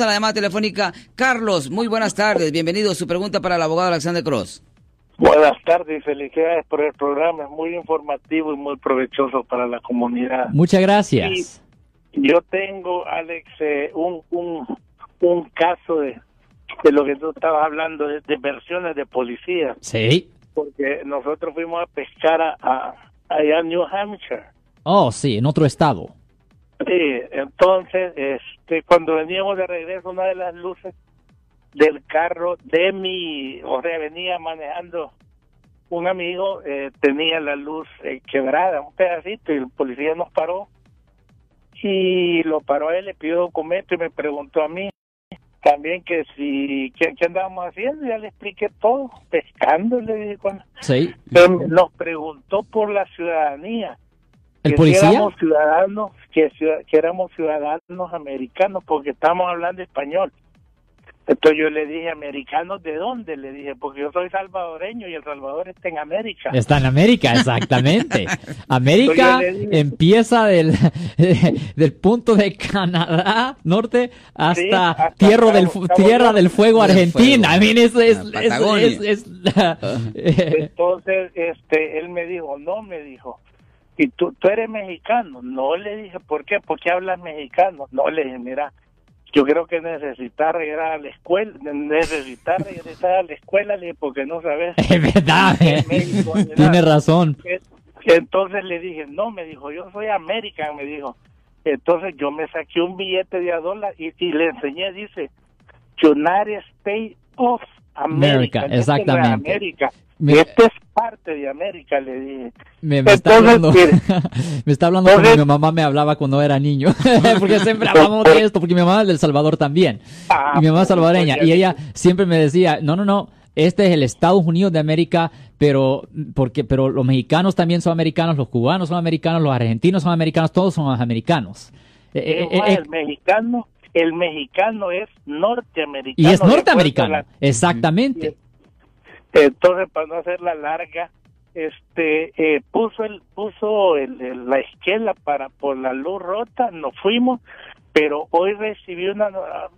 A la llamada telefónica Carlos. Muy buenas tardes. Bienvenido. Su pregunta para el abogado Alexander Cross. Buenas tardes y felicidades por el programa. Es muy informativo y muy provechoso para la comunidad. Muchas gracias. yo tengo, Alex, eh, un, un, un caso de, de lo que tú estabas hablando, de, versiones de policía. Sí. Porque nosotros fuimos a pescar a, allá en New Hampshire. Oh, sí, en otro estado. Sí, entonces, este, cuando veníamos de regreso, una de las luces del carro de mi, o sea, venía manejando un amigo, eh, tenía la luz eh, quebrada, un pedacito, y el policía nos paró. Y lo paró a él, le pidió documento y me preguntó a mí también que si, ¿qué, andábamos haciendo? Ya le expliqué todo, pescando, le dije. Cuando, sí. nos preguntó por la ciudadanía. ¿El policía? Que éramos ciudadanos, que, que éramos ciudadanos americanos, porque estamos hablando español. Entonces yo le dije, ¿americanos de dónde? Le dije, porque yo soy salvadoreño y El Salvador está en América. Está en América, exactamente. América empieza del, del punto de Canadá norte hasta, tierra, del, tierra del Fuego Argentina. es, es, Entonces este, él me dijo, no, me dijo, ¿y tú, tú eres mexicano? No, le dije, ¿por qué? ¿Por qué hablas mexicano? No, le dije, mira, yo creo que necesitar regresar a la escuela, necesitar regresar a la escuela porque no sabes. Es verdad, eh. tiene razón. Entonces le dije, no, me dijo, yo soy American, me dijo. Entonces yo me saqué un billete de a dólar y, le enseñé, dice, United States of America. exactamente. América. Esto es parte de América, le dije. Me, está hablando, me está hablando como mi mamá me hablaba cuando era niño. porque siempre hablamos de esto, porque mi mamá es del Salvador también. Ah, y mi mamá es salvadoreña. Y ella siempre me decía, no, no, no, este es el Estados Unidos de América, pero, porque, pero los mexicanos también son americanos, los cubanos son americanos, los argentinos son americanos, todos son americanos. Eh, eh, eh, el mexicano el mexicano es norteamericano. Y es norteamericano, exactamente. Entonces, para no hacerla larga, este eh, puso el puso el, la esquela para por la luz rota, nos fuimos, pero hoy recibí una,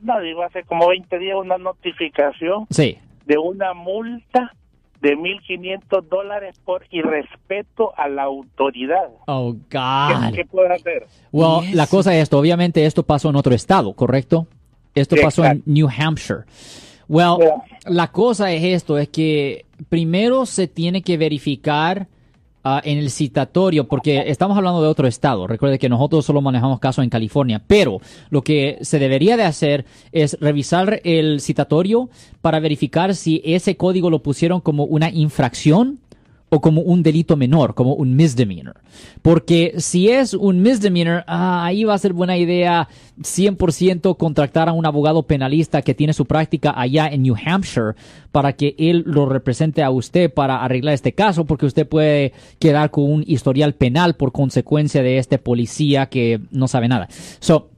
no digo hace como 20 días una notificación sí. de una multa de 1.500 dólares por irrespeto a la autoridad. Oh, God. ¿Qué, puedo hacer? Well, la cosa es esto, obviamente esto pasó en otro estado, ¿correcto? Esto pasó en New Hampshire. Well, la cosa es esto, es que primero se tiene que verificar ah, en el citatorio, porque estamos hablando de otro estado. Recuerde que nosotros solo manejamos casos en California, pero lo que se debería de hacer es revisar el citatorio para verificar si ese código lo pusieron como una infracción o como un delito menor, como un misdemeanor. Porque si es un misdemeanor, ah, ahí va a ser buena idea 100% contratar a un abogado penalista que tiene su práctica allá en New Hampshire para que él lo represente a usted para arreglar este caso, porque usted puede quedar con un historial penal por consecuencia de este policía que no sabe nada. So,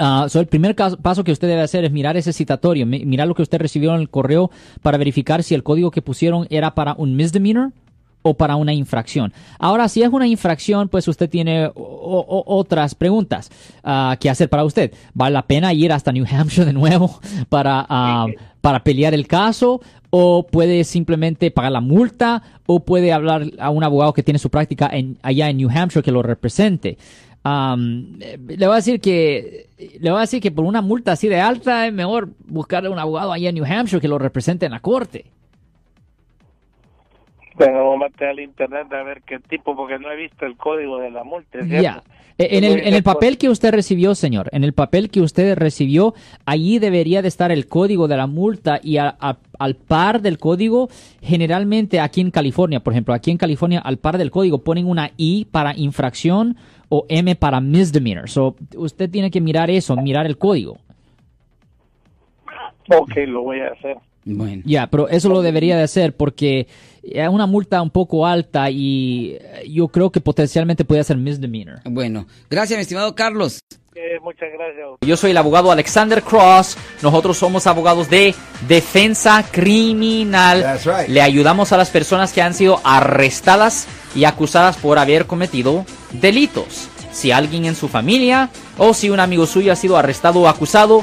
Uh, el primer paso que usted debe hacer es mirar ese citatorio, mirar lo que usted recibió en el correo para verificar si el código que pusieron era para un misdemeanor o para una infracción. Ahora, si es una infracción, pues usted tiene otras preguntas ah, que hacer para usted. ¿Vale la pena ir hasta New Hampshire de nuevo para, ah, para pelear el caso? ¿O puede simplemente pagar la multa? ¿O puede hablar a un abogado que tiene su práctica allá en New Hampshire que lo represente? le voy a decir que le voy a decir que por una multa así de alta es mejor buscarle un abogado allá en New Hampshire que lo represente en la corte. Bueno, vamos a al internet a ver qué tipo, porque no he visto el código de la multa. Ya. Eh, en el, en el papel que usted recibió, señor, en el papel que usted recibió, allí debería de estar el código de la multa y al par del código, generalmente aquí en California, por ejemplo, aquí en California, al par del código ponen una I para infracción o M para misdemeanor. So, usted tiene que mirar eso, mirar el código. Ok, lo voy a hacer. Bueno. Ya, pero eso lo debería de hacer porque es una multa un poco alta y yo creo que potencialmente puede ser misdemeanor. Bueno, gracias mi estimado Carlos. Eh, muchas gracias. Yo soy el abogado Alexander Cross. Nosotros somos abogados de defensa criminal. Le ayudamos a las personas que han sido arrestadas y acusadas por haber cometido delitos. Si alguien en su familia o si un amigo suyo ha sido arrestado o acusado,